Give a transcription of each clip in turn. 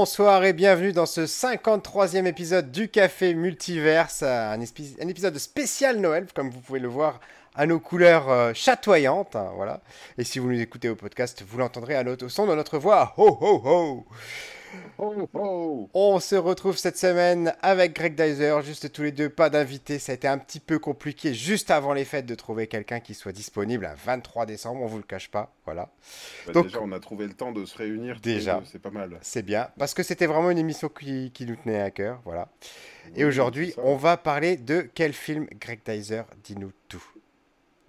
Bonsoir et bienvenue dans ce 53e épisode du Café Multiverse, un, épisode spécial Noël, comme vous pouvez le voir à nos couleurs euh, chatoyantes, hein, voilà. Et si vous nous écoutez au podcast, vous l'entendrez à au son de notre voix. Ho ho ho on se retrouve cette semaine avec Greg Dyser, juste tous les deux, pas d'invité. Ça a été un petit peu compliqué juste avant les fêtes de trouver quelqu'un qui soit disponible un 23 décembre, on vous le cache pas, voilà. Bah, Donc, déjà, on a trouvé le temps de se réunir. Déjà, c'est pas mal. C'est bien, parce que c'était vraiment une émission qui, nous tenait à cœur, voilà. Et aujourd'hui, on va parler de quel film Greg Dyser Dis-nous tout.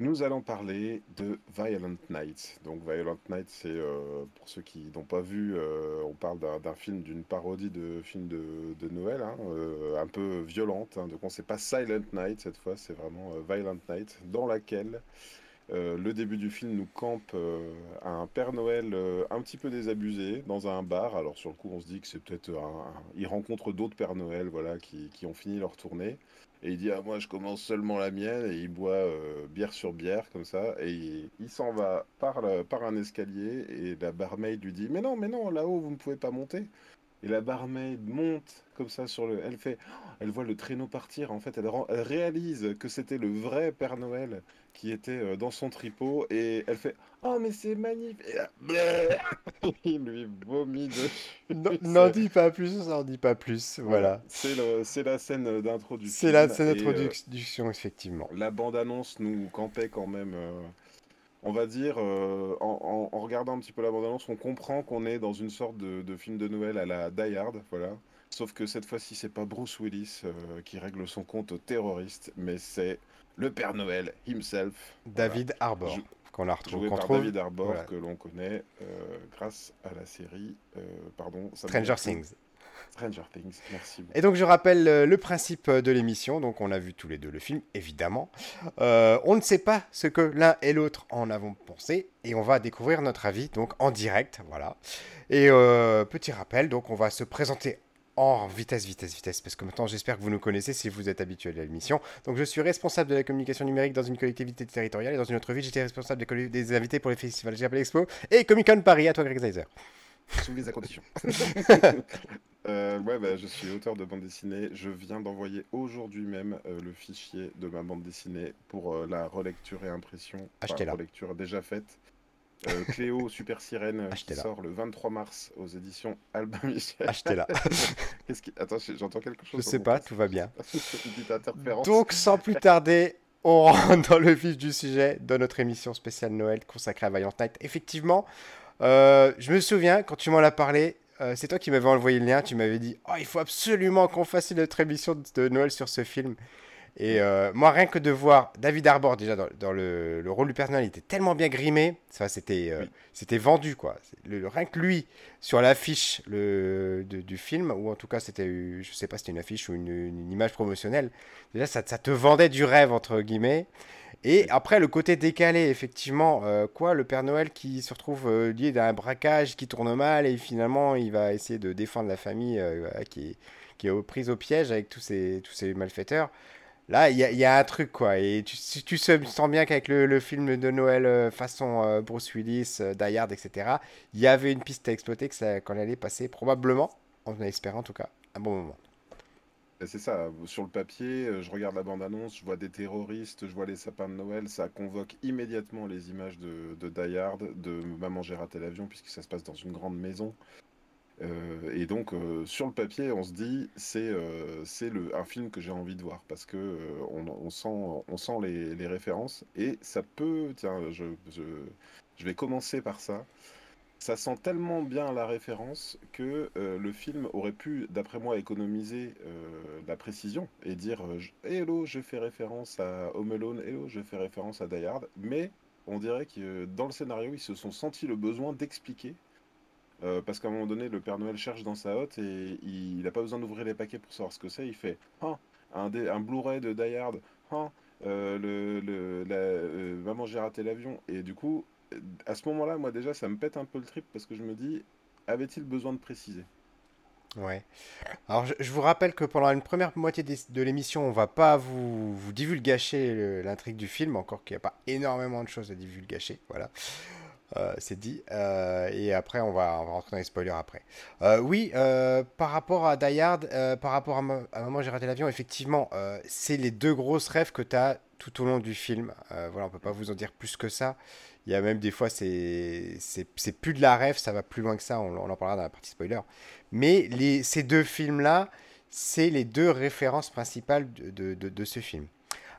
Nous allons parler de Violent Night. Donc Violent Night, c'est euh, pour ceux qui n'ont pas vu, euh, on parle d'un film, d'une parodie de film de, Noël, hein, euh, un peu violente. Hein. donc on sait pas Silent Night cette fois, c'est vraiment Violent Night, dans laquelle le début du film nous campe un Père Noël un petit peu désabusé dans un bar. Alors sur le coup, on se dit que c'est peut-être un, il rencontre d'autres Pères Noël, voilà, qui, qui ont fini leur tournée. Et il dit ah moi je commence seulement la mienne et il boit euh, bière sur bière comme ça et il, s'en va par, par un escalier et la barmaid lui dit mais non mais non là-haut vous ne pouvez pas monter et la barmaid monte comme ça sur le. Elle fait. Elle voit le traîneau partir. En fait, elle, elle réalise que c'était le vrai Père Noël qui était euh, dans son tripot. Et elle fait Oh, mais c'est magnifique Il lui vomit dessus. N'en dis pas plus, n'en dis pas plus. Voilà. C'est la scène d'introduction. C'est la scène euh, d'introduction, effectivement. La bande-annonce nous campait quand même. Euh, on va dire, euh, en, regardant un petit peu la bande-annonce, on comprend qu'on est dans une sorte de, film de Noël à la Die Hard, voilà. Sauf que cette fois-ci, c'est pas Bruce Willis euh, qui règle son compte aux terroristes, mais c'est le Père Noël himself. David Arbor, qu'on a retrouvé. Joué par David Arbor, que l'on connaît euh, grâce à la série, pardon, Stranger Things. Stranger Things, merci. Et donc je rappelle euh, le principe euh, de l'émission. Donc on a vu tous les deux le film, évidemment. Euh, on ne sait pas ce que l'un et l'autre en avons pensé et on va découvrir notre avis donc en direct, voilà. Et petit rappel, donc on va se présenter en vitesse, vitesse, vitesse, parce que maintenant j'espère que vous nous connaissez si vous êtes habitué à l'émission. Donc je suis responsable de la communication numérique dans une collectivité territoriale et dans une autre vie j'étais responsable des, des, invités pour les festivals Japon Expo et Comic Con Paris. À toi Greg Zeiser. Sous les conditions. Euh, ouais, bah, je suis auteur de bande dessinée. Je viens d'envoyer aujourd'hui même euh, le fichier de ma bande dessinée pour euh, la relecture et impression. Achetez-la. relecture déjà faite. Cléo Super Sirène qui sort le 23 mars aux éditions Albin Michel. Achetez-la. Qui... Attends, j'entends quelque chose. Je sais pas, tout va bien. Donc, sans plus tarder, on rentre dans le vif du sujet de notre émission spéciale Noël consacrée à Valiant Night. Effectivement, je me souviens, quand tu m'en as parlé, euh, c'est toi qui m'avais envoyé le lien, tu m'avais dit Oh, il faut absolument qu'on fasse notre émission de Noël sur ce film. Et euh, moi, rien que de voir David Arbor déjà dans, le, rôle du personnage, il était tellement bien grimé, ça c'était euh, c'était vendu quoi. Le, rien que lui sur l'affiche du film, ou en tout cas c'était, je sais pas, c'était une affiche ou une, image promotionnelle. Déjà, ça, ça, te vendait du rêve entre guillemets. Et après, le côté décalé, effectivement, euh, quoi, le Père Noël qui se retrouve euh, lié d'un braquage qui tourne mal et finalement il va essayer de défendre la famille euh, qui, est, qui est prise au piège avec tous ces, tous ces malfaiteurs. Là, il y, a un truc, quoi. Et tu, tu sens bien qu'avec le, film de Noël façon Bruce Willis, Hard, etc., il y avait une piste à exploiter qu'on allait passer probablement, en espérant en tout cas, un bon moment. C'est ça, sur le papier, euh, je regarde la bande-annonce, je vois des terroristes, je vois les sapins de Noël, ça convoque immédiatement les images de, de Die Hard, de Maman j'ai raté l'avion, puisque ça se passe dans une grande maison. Euh, et donc, euh, sur le papier, on se dit, c'est c'est un film que j'ai envie de voir, parce que on, sent, on sent les, les, références, et ça peut, tiens, je, je, je vais commencer par ça ça sent tellement bien la référence que euh, le film aurait pu, d'après moi, économiser euh, la précision et dire euh, Hello, je fais référence à Home Alone, Hello, je fais référence à Die Hard. Mais on dirait que dans le scénario, ils se sont sentis le besoin d'expliquer. Parce qu'à un moment donné, le Père Noël cherche dans sa hotte et il n'a pas besoin d'ouvrir les paquets pour savoir ce que c'est. Il fait ah, un, Blu-ray de Die Hard, ah, le, Maman, j'ai raté l'avion. Et du coup, à ce moment-là, moi déjà, ça me pète un peu le trip parce que je me dis, avait-il besoin de préciser? Ouais. Alors, je, vous rappelle que pendant une première moitié de l'émission, on va pas vous, vous divulgacher l'intrigue du film, encore qu'il n'y a pas énormément de choses à divulgacher. Voilà. Euh, c'est dit. Euh, et après, on va, rentrer dans les spoilers après. oui, par rapport à Die Hard, par rapport à, Maman, j'ai raté l'avion, effectivement, c'est les deux grosses rêves que tu as tout au long du film. voilà, on peut pas vous en dire plus que ça. Il y a même des fois, c'est plus de la rêve, ça va plus loin que ça, on, en parlera dans la partie spoiler. Mais ces deux films-là, c'est les deux références principales de, de, de, ce film.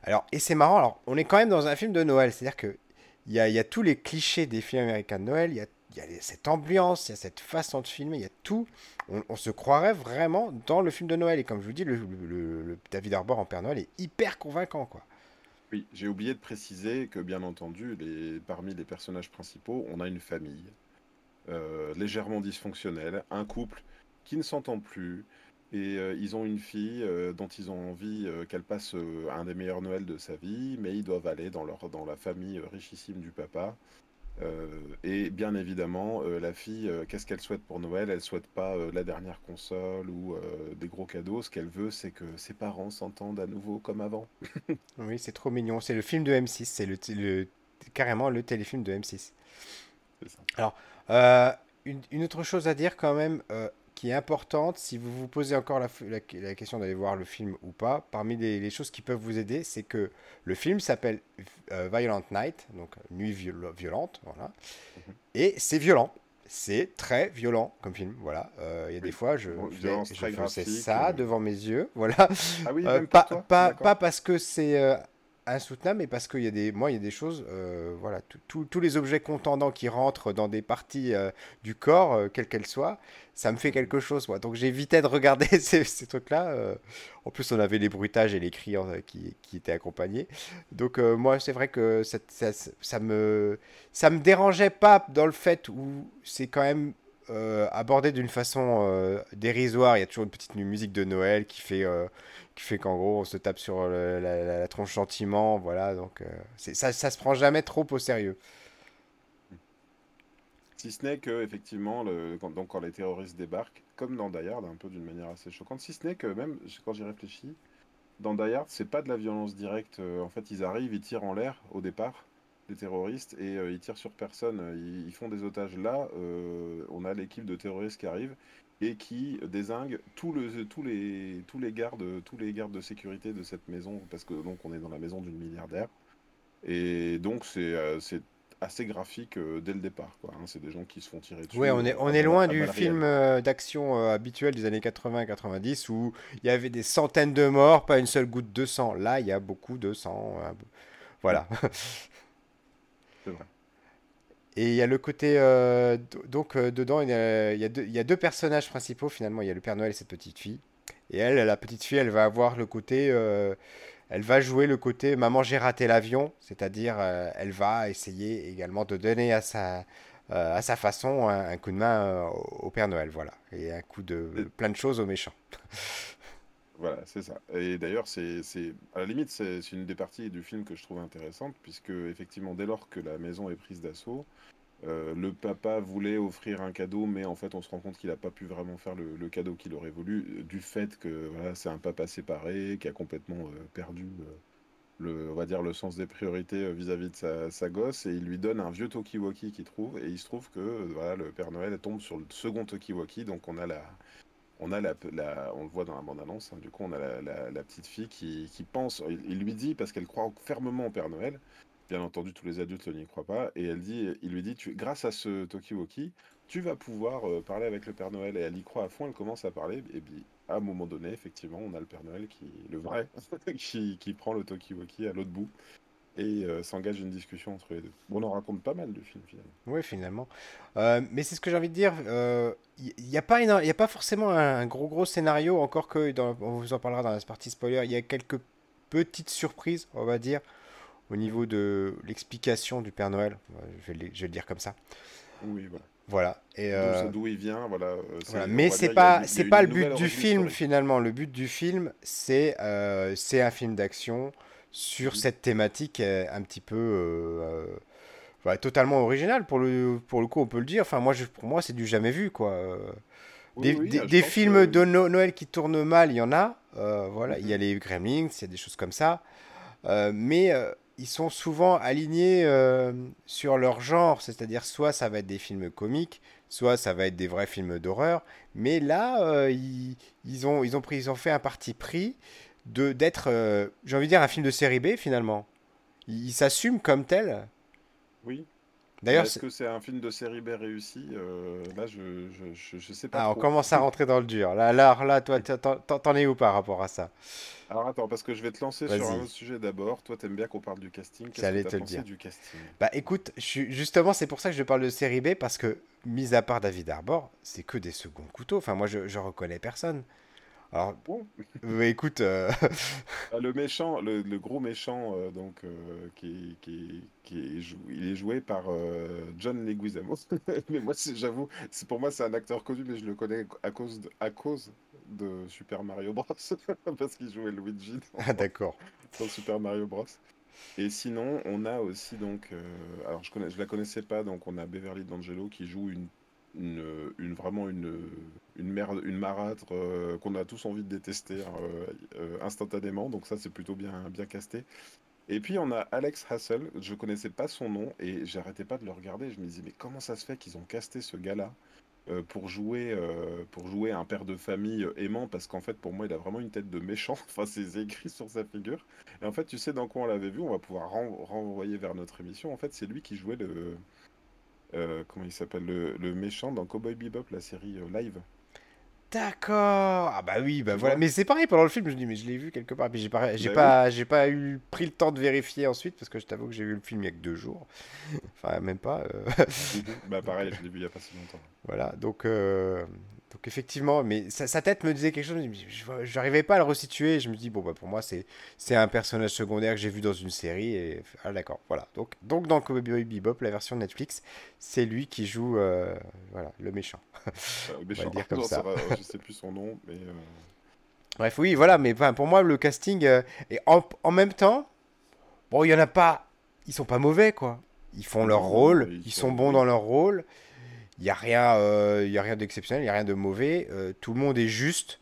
Alors, et c'est marrant, alors, on est quand même dans un film de Noël, c'est-à-dire que il y a, y a, tous les clichés des films américains de Noël, il y a, y a, cette ambiance, il y a cette façon de filmer, il y a tout. On, se croirait vraiment dans le film de Noël. Et comme je vous dis, le, David Harbour en Père Noël est hyper convaincant, quoi. Oui, j'ai oublié de préciser que, bien entendu, parmi les personnages principaux, on a une famille euh, légèrement dysfonctionnelle, un couple qui ne s'entend plus, et euh, ils ont une fille euh, dont ils ont envie qu'elle passe un des meilleurs Noëls de sa vie, mais ils doivent aller dans, leur, dans la famille richissime du papa. et bien évidemment, la fille, qu'est-ce qu'elle souhaite pour Noël? Elle souhaite pas la dernière console ou des gros cadeaux. Ce qu'elle veut, c'est que ses parents s'entendent à nouveau comme avant. oui, c'est trop mignon. C'est le film de M6. C'est le, carrément le téléfilm de M6. Ça. Alors, une, une, autre chose à dire quand même, qui est importante, si vous vous posez encore la, la, question d'aller voir le film ou pas, parmi les, choses qui peuvent vous aider, c'est que le film s'appelle euh, Violent Night, donc Nuit violente, voilà. Mhm. Et c'est violent. C'est très violent comme film, voilà. Euh, il y a des fois, je, je, fais ça euh. devant mes yeux, voilà. Ah oui, pas, pas, pas, parce que c'est insoutenable, mais parce qu'il y a des, moi, il y a des choses, euh, voilà, tous les objets contendants qui rentrent dans des parties euh, du corps, euh, quelles qu'elles soient, ça me fait quelque chose, moi. Donc j'évitais de regarder ces, trucs-là. en plus, on avait les bruitages et les cris qui, qui, étaient accompagnés. Donc moi, c'est vrai que ça, ça me dérangeait pas dans le fait où c'est quand même abordé d'une façon dérisoire. Il y a toujours une petite musique de Noël qui fait qui fait qu'en gros on se tape sur la, tronche gentiment, voilà, donc euh, ça, ça se prend jamais trop au sérieux. Si ce n'est que, effectivement, quand, donc, quand les terroristes débarquent, comme dans Die un peu d'une manière assez choquante, si ce n'est que même, quand j'y réfléchis, dans Die c'est pas de la violence directe. Euh, en fait, ils arrivent, ils tirent en l'air au départ, les terroristes, et euh, ils tirent sur personne. Ils, font des otages là. on a l'équipe de terroristes qui arrive et qui désingue tous, le, tous, les, tous, les gardes, tous les gardes de sécurité de cette maison, parce que donc on est dans la maison d'une milliardaire. Et donc c'est euh, assez graphique euh, dès le départ. Quoi, hein. C'est des gens qui se font tirer dessus. Oui, on est, on est loin du film euh, d'action habituel des années 80-90 où il y avait des centaines de morts, pas une seule goutte de sang. Là, il y a beaucoup de sang. voilà. C'est vrai. Et il y a le côté. Euh, donc, euh, dedans, il y, a, il, y deux, il y, a deux, personnages principaux finalement. Il y a le Père Noël et cette petite fille. Et elle, la petite fille, elle va avoir le côté. Euh, elle va jouer le côté Maman, j'ai raté l'avion. C'est-à-dire, elle va essayer également de donner à sa, à sa façon un, coup de main au Père Noël. Voilà. Et un coup de. plein de choses aux méchants. Voilà, c'est ça. Et d'ailleurs, c'est, à la limite, c'est, une des parties du film que je trouve intéressante, puisque effectivement, dès lors que la maison est prise d'assaut, euh, le papa voulait offrir un cadeau, mais en fait, on se rend compte qu'il n'a pas pu vraiment faire le, cadeau qu'il aurait voulu, euh, du fait que voilà, c'est un papa séparé, qui a complètement euh, perdu le, on va dire, le sens des priorités vis-à-vis de sa, gosse, et il lui donne un vieux Tokiwoki qu'il trouve, et il se trouve que voilà, le Père Noël tombe sur le second Tokiwoki, donc on a la, on a la, on le voit dans la bande-annonce, hein, du coup on a la, petite fille qui, pense, il, lui dit, parce qu'elle croit fermement au Père Noël, bien entendu tous les adultes n'y croient pas, et elle dit, il lui dit, grâce à ce Tokiwoki, tu vas pouvoir euh, parler avec le Père Noël, et elle y croit à fond, elle commence à parler, et puis à un moment donné, effectivement, on a le Père Noël, qui, le vrai, qui, qui prend le Tokiwoki à l'autre bout, et euh, s'engage une discussion entre les deux. on en raconte pas mal du film finalement. Oui, finalement. Euh, mais c'est ce que j'ai envie de dire. Il euh, n'y a, pas a pas forcément un gros gros scénario, encore que dans, on vous en parlera dans la partie spoiler. Il y a quelques petites surprises, on va dire, au niveau de l'explication du Père Noël. Je vais, le, je vais le dire comme ça. Oui, voilà. Voilà. Et d'où il vient, voilà. Mais c'est pas, c'est pas le but du film finalement. Le but du film, c'est, c'est un film d'action sur cette thématique un petit peu euh, euh, totalement originale pour le, pour le coup on peut le dire. Enfin moi je, pour moi c'est du jamais vu quoi. Des, des, films de Noël qui tournent mal il y en a. Euh, voilà il y a mm-hmm. les Gremlins il y a des choses comme ça. Mais ils sont souvent alignés euh, sur leur genre, c'est-à-dire soit ça va être des films comiques, soit ça va être des vrais films d'horreur. Mais là, euh, ils, ont, ils, ont pris, ils ont fait un parti pris de d'être, euh, j'ai envie de dire, un film de série B finalement. Ils s'assument comme tel. Oui. D'ailleurs, est-ce que c'est un film de série B réussi Là, je, je, je, sais pas. Ah, on commence à rentrer dans le dur. Là, là, là toi, t'en es où par rapport à ça? Alors attends, parce que je vais te lancer sur un autre sujet d'abord. Toi, t'aimes bien qu'on parle du casting. Qu'est-ce que t'as pensé du casting? Bah écoute, justement, c'est pour ça que je parle de série B, parce que, mis à part David Arbor, c'est que des seconds couteaux. Enfin, moi, je, je reconnais personne. Alors, bon? écoute. Euh, ah, le méchant, le, gros méchant, euh, donc, euh, qui, qui, qui est il est joué par John Leguizamo. mais moi, j'avoue, pour moi, c'est un acteur connu, mais je le connais à cause de, à cause de Super Mario Bros. parce qu'il jouait Luigi dans, ah, d'accord. dans Super Mario Bros. Et sinon, on a aussi donc, alors je connais, je la connaissais pas, donc on a Beverly D'Angelo qui joue une, une, vraiment une, une merde, une marâtre euh, qu'on a tous envie de détester hein, euh, instantanément. Donc ça, c'est plutôt bien, bien casté. Et puis on a Alex Hassel, je connaissais pas son nom et j'arrêtais pas de le regarder. Je me disais mais comment ça se fait qu'ils ont casté ce gars-là euh, pour jouer euh, pour jouer un père de famille euh, aimant? Parce qu'en fait pour moi il a vraiment une tête de méchant enfin c'est écrit sur sa figure et en fait tu sais dans quoi on l'avait vu? On va pouvoir renvoyer vers notre émission en fait c'est lui qui jouait le comment il s'appelle le, le, méchant dans Cowboy Bebop la série live D'accord. Ah bah oui, bah voilà. Mais c'est pareil pendant le film, je me dis mais je l'ai vu quelque part. Puis j'ai pas, j'ai bah pas, j'ai pas eu pris le temps de vérifier ensuite parce que je t'avoue que j'ai vu le film il y a que deux jours. Enfin même pas. Euh. bah pareil, je l'ai vu il y a pas si longtemps. Voilà, donc euh, donc effectivement, mais sa, tête me disait quelque chose, je n'arrivais pas à le resituer, je me dis, bon, bah, pour moi, c'est, un personnage secondaire que j'ai vu dans une série, et ah, d'accord, voilà. Donc, donc dans Cowboy Bebop, la version Netflix, c'est lui qui joue euh, voilà, le méchant. le méchant, dire comme ça. je sais plus son nom, mais... Euh, Bref, oui, voilà, mais pour moi, le casting, et en, en, même temps, bon, il y en a pas, ils sont pas mauvais, quoi. Ils font leur rôle, ils, sont, bons dans leur rôle. Il n'y a rien, euh, y a rien d'exceptionnel, il n'y a rien de mauvais. Euh, tout le monde est juste.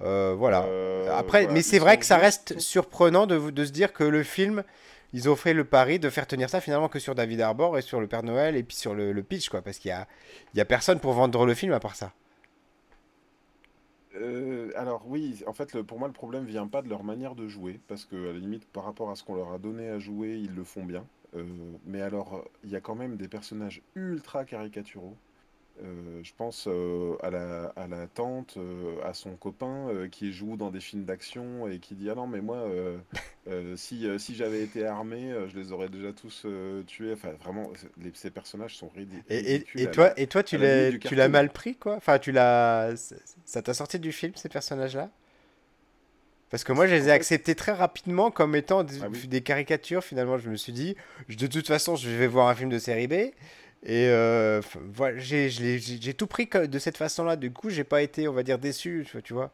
Euh, voilà. Après, mais c'est vrai que ça reste surprenant de, de se dire que le film, ils ont fait le pari de faire tenir ça finalement que sur David Arbor et sur le Père Noël et puis sur le, pitch, quoi. Parce qu'il y a, y a personne pour vendre le film à part ça. alors oui, en fait, le, pour moi, le problème vient pas de leur manière de jouer, parce que à la limite, par rapport à ce qu'on leur a donné à jouer, ils le font bien. mais alors, il y a quand même des personnages ultra caricaturaux. Euh, je pense euh, à, la, à la tante, euh, à son copain qui joue dans des films d'action et qui dit Ah non, mais moi, si, si j'avais été armé, je les aurais déjà tous tués. Enfin, vraiment, ces personnages sont ridicules. Et, et, toi, et toi, tu l'as, mal pris, quoi? Enfin, tu l'as. Ça t'a sorti du film, ces personnages-là? Parce que moi, je les ai acceptés très rapidement comme étant des, ah des, caricatures. Finalement, je me suis dit, de toute façon, je vais voir un film de série B. Et euh, voilà, j'ai tout pris de cette façon-là. Du coup, j'ai pas été, on va dire, déçu, tu vois,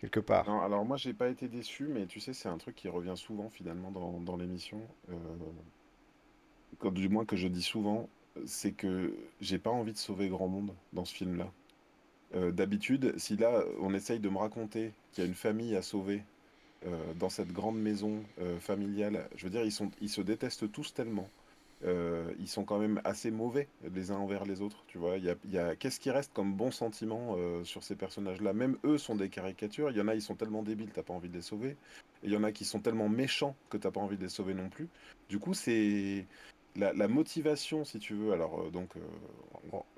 quelque part. Non, alors moi, j'ai pas été déçu, mais tu sais, c'est un truc qui revient souvent finalement dans, dans l'émission. Euh, du moins que je dis souvent, c'est que j'ai pas envie de sauver grand monde dans ce film-là. Euh, d'habitude, si là, on essaye de me raconter qu'il y a une famille à sauver dans cette grande maison familiale, je veux dire, ils, sont, ils se détestent tous tellement euh, ils sont quand même assez mauvais les uns envers les autres, tu vois. Il y a, qu'est-ce qui reste comme bon sentiment euh, sur ces personnages-là? Même eux sont des caricatures. Il y en a, ils sont tellement débiles, t'as pas envie de les sauver. Il y en a qui sont tellement méchants que t'as pas envie de les sauver non plus. Du coup, c'est la, motivation, si tu veux. Alors, euh, donc,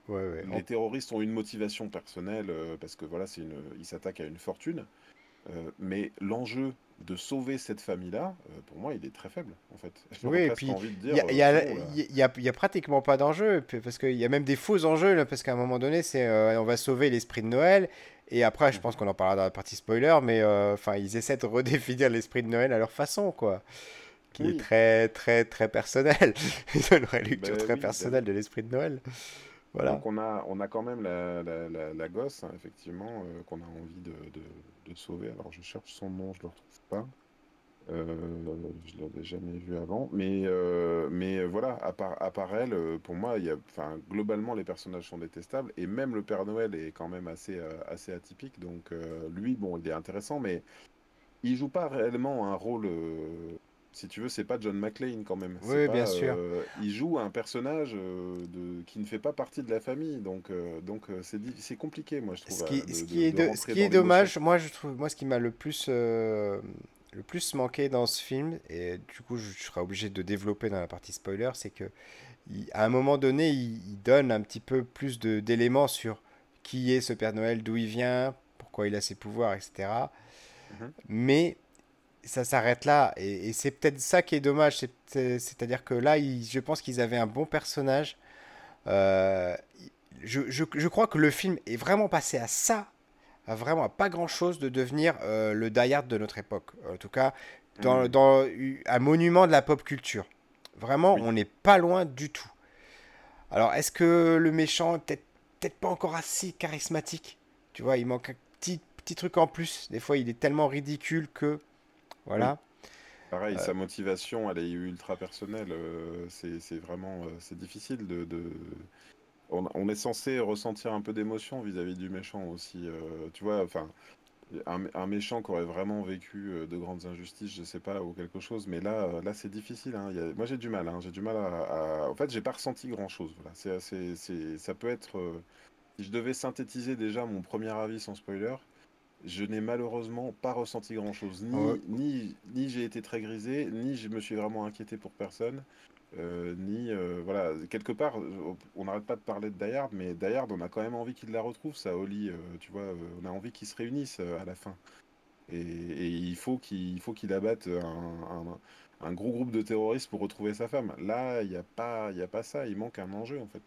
les terroristes ont une motivation personnelle parce que voilà, c'est une, ils s'attaquent à une fortune. mais l'enjeu de sauver cette famille-là, euh, pour moi, il est très faible, en fait. Oui, et puis il n'y a, y a, y a, pratiquement pas d'enjeu, parce qu'il y a même des faux enjeux, là, parce qu'à un moment donné, c'est euh, on va sauver l'esprit de Noël, et après, je pense mhm. qu'on en parlera dans la partie spoiler, mais euh, ils essaient de redéfinir l'esprit de Noël à leur façon, quoi. Qui est très, très, très personnel. Ils ont une lecture très personnelle de l'esprit de Noël. Donc on a, on a quand même la, gosse, hein, effectivement, qu'on a envie de, sauver. Alors je cherche son nom, je le retrouve pas. Euh, je l'avais jamais vu avant, mais, euh, voilà, à part, elle, euh, pour moi, globalement, les personnages sont détestables, et même le Père Noël est quand même assez, assez atypique, donc lui, bon, il est intéressant, mais il joue pas réellement un rôle si tu veux, c'est pas John McClane quand même. Oui, bien sûr. Euh, il joue un personnage euh, de, qui ne fait pas partie de la famille, donc euh, donc c'est compliqué, moi je trouve. Ce qui, ce qui est, ce qui est dommage, moi je trouve, moi ce qui m'a le plus le plus manqué dans ce film, et du coup je, serai obligé de développer dans la partie spoiler, c'est que à un moment donné, il, donne un petit peu plus d'éléments sur qui est ce Père Noël, d'où il vient, pourquoi il a ses pouvoirs, etc. Mhm. Mais ça s'arrête là. Et, c'est peut-être ça qui est dommage. C'est-à-dire que là, je pense qu'ils avaient un bon personnage. Euh, je, crois que le film est vraiment passé à ça, à vraiment à pas grand-chose de devenir euh, le Die Hard de notre époque. En tout cas, dans, mm. dans un monument de la pop culture. Vraiment, on n'est pas loin du tout. Alors, est-ce que le méchant est peut-être peut pas encore assez charismatique? Tu vois, il manque un petit, petit truc en plus. Des fois, il est tellement ridicule que voilà. Pareil, sa euh. motivation, elle est ultra personnelle. Euh, c'est vraiment euh, c'est difficile de. On, est censé ressentir un peu d'émotion vis-à-vis du méchant aussi. tu vois, enfin, un, méchant qui aurait vraiment vécu de grandes injustices, je sais pas, ou quelque chose. Mais là, là c'est difficile. Hein. Moi, j'ai du mal. Hein. J'ai du mal à, En fait, j'ai pas ressenti grand-chose. Voilà. C'est, ça peut être. Si je devais synthétiser déjà mon premier avis sans spoiler, je n'ai malheureusement pas ressenti grand-chose. Ni, ni, ni j'ai été très grisé, ni je me suis vraiment inquiété pour personne. Euh, ni euh, voilà quelque part on n'arrête pas de parler de Dayard mais Dayard on a quand même envie qu'il la retrouve ça Oli euh, tu vois on a envie qu'ils se réunissent à la fin. Et, il faut qu'il faut qu'il abatte un, gros groupe de terroristes pour retrouver sa femme. Là il n'y a pas il a pas ça il manque un enjeu en fait.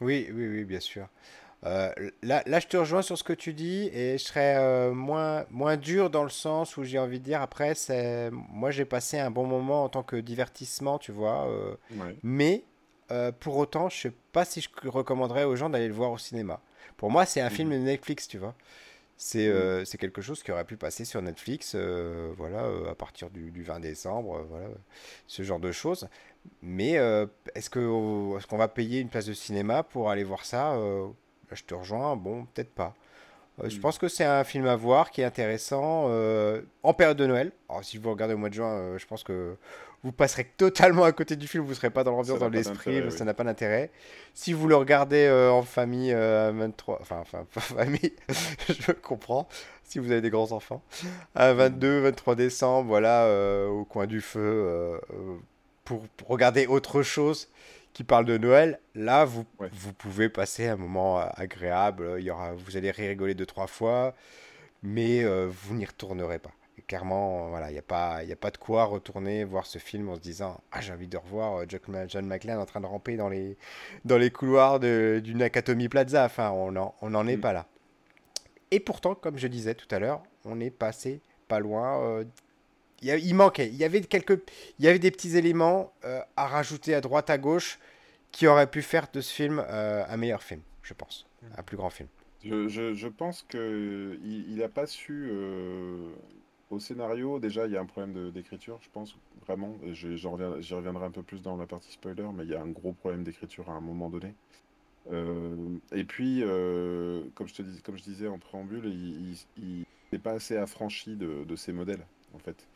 Oui oui oui bien sûr euh, là, là, je te rejoins sur ce que tu dis et je serais euh, moins, moins dur dans le sens où j'ai envie de dire après, c'est moi j'ai passé un bon moment en tant que divertissement, tu vois. Euh, mais pour autant, je sais pas si je recommanderais aux gens d'aller le voir au cinéma. Pour moi, c'est un film mhm. de Netflix, tu vois. C'est mhm. c'est quelque chose qui aurait pu passer sur Netflix, voilà, à partir du, du 20 décembre, voilà, ce genre de choses. Mais est-ce qu'on est qu'on va payer une place de cinéma pour aller voir ça je te rejoins, bon, peut-être pas. Euh, je mm. pense que c'est un film à voir qui est intéressant euh, en période de Noël. Alors, si vous regardez au mois de juin, euh, je pense que vous passerez totalement à côté du film, vous ne serez pas dans l'ambiance, dans l'esprit, ça n'a pas d'intérêt. Si vous le regardez en famille, 23, enfin, enfin, famille, je comprends, si vous avez des grands enfants, à 22, 23 décembre, voilà, au coin du feu, pour, pour, regarder autre chose qui parle de Noël, là, vous, vous pouvez passer un moment euh, agréable. Il y aura, vous allez rigoler deux, trois fois, mais euh, vous n'y retournerez pas. Et clairement, voilà, il n'y a, pas, a pas de quoi retourner voir ce film en se disant Ah, j'ai envie de revoir euh, John McClane en train de ramper dans les, dans les couloirs du Nakatomi Plaza. Enfin, on n'en on en est mm. pas là. Et pourtant, comme je disais tout à l'heure, on est passé pas loin il, manquait. Il y avait quelques, il y avait des petits éléments euh, à rajouter à droite à gauche qui auraient pu faire de ce film euh, un meilleur film, je pense, un plus grand film. Je, je, pense que il n'a pas su euh, au scénario. Déjà, il y a un problème d'écriture, je pense vraiment. J'y reviendrai un peu plus dans la partie spoiler, mais il y a un gros problème d'écriture à un moment donné. et puis, comme je te dis, comme je disais en préambule, il n'est pas assez affranchi de, de ses modèles, en fait.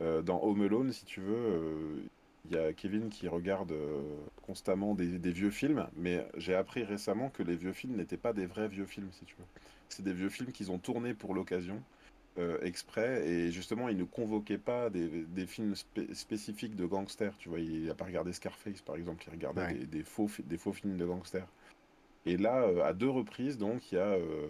Euh, dans Home Alone, si tu veux, euh, il y a Kevin qui regarde euh, constamment des, vieux films, mais j'ai appris récemment que les vieux films n'étaient pas des vrais vieux films, si tu veux. C'est des vieux films qu'ils ont tournés pour l'occasion, exprès, et justement, ils ne convoquaient pas des, films spécifiques de gangsters, tu vois. Il n'a pas regardé Scarface, par exemple, il regardait des, faux, des faux films de gangsters. Et là, à deux reprises, donc, il y a euh,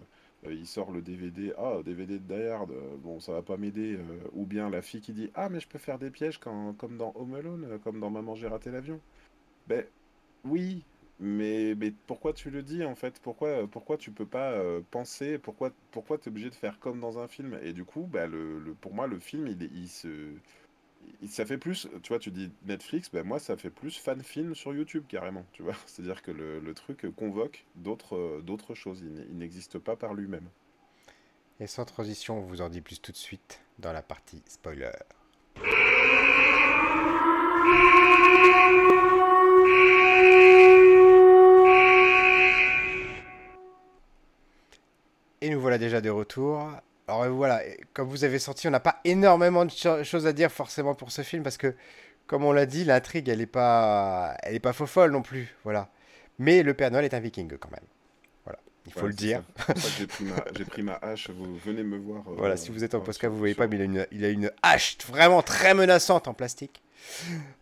il sort le DVD, ah, DVD de Die euh, bon, ça va pas m'aider. Euh, ou bien la fille qui dit, ah, mais je peux faire des pièges comme dans Home Alone, comme dans Maman, j'ai raté l'avion. Ben, oui, mais, mais pourquoi tu le dis en fait? Pourquoi, pourquoi tu peux pas penser? Pourquoi, pourquoi obligé de faire comme dans un film? Et du coup, ben, le, pour moi, le film, il, il se ça fait plus, tu vois, tu dis Netflix, ben moi ça fait plus fan film sur YouTube carrément, tu vois. C'est-à-dire que le, truc convoque d'autres, d'autres choses, il n'existe pas par lui-même. Et sans transition, on vous en dit plus tout de suite dans la partie spoiler. Et nous voilà déjà de retour. Alors voilà, comme vous avez senti, on n'a pas énormément de choses à dire forcément pour ce film parce que, comme on l'a dit, l'intrigue, elle n'est pas, elle est pas faux folle non plus, voilà. Mais le Père Noël est un viking quand même. Voilà, il faut le dire. J'ai pris, ma hache, vous venez me voir. Euh, voilà, si vous êtes en podcast, vous voyez pas, mais il a, une, il a une hache vraiment très menaçante en plastique.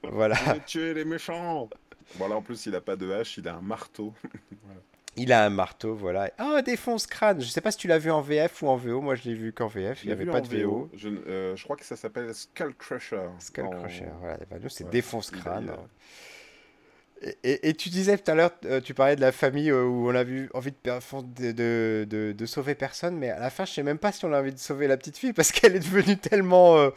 Voilà. tuer les méchants. Voilà, en plus, il a pas de hache, il a un marteau. voilà. Il a un marteau, voilà. Ah, défonce crâne. Je sais pas si tu l'as vu en VF ou en VO. Moi, je l'ai vu qu'en VF. Il n'y avait pas de VO. Euh, je, crois que ça s'appelle Skull Crusher. Skull Crusher, voilà. c'est défonce crâne. Et, tu disais tout à l'heure, euh, tu parlais de la famille euh, où on a vu envie de, de, de, de, sauver personne, mais à la fin, je sais même pas si on a envie de sauver la petite fille parce qu'elle est devenue tellement. Euh,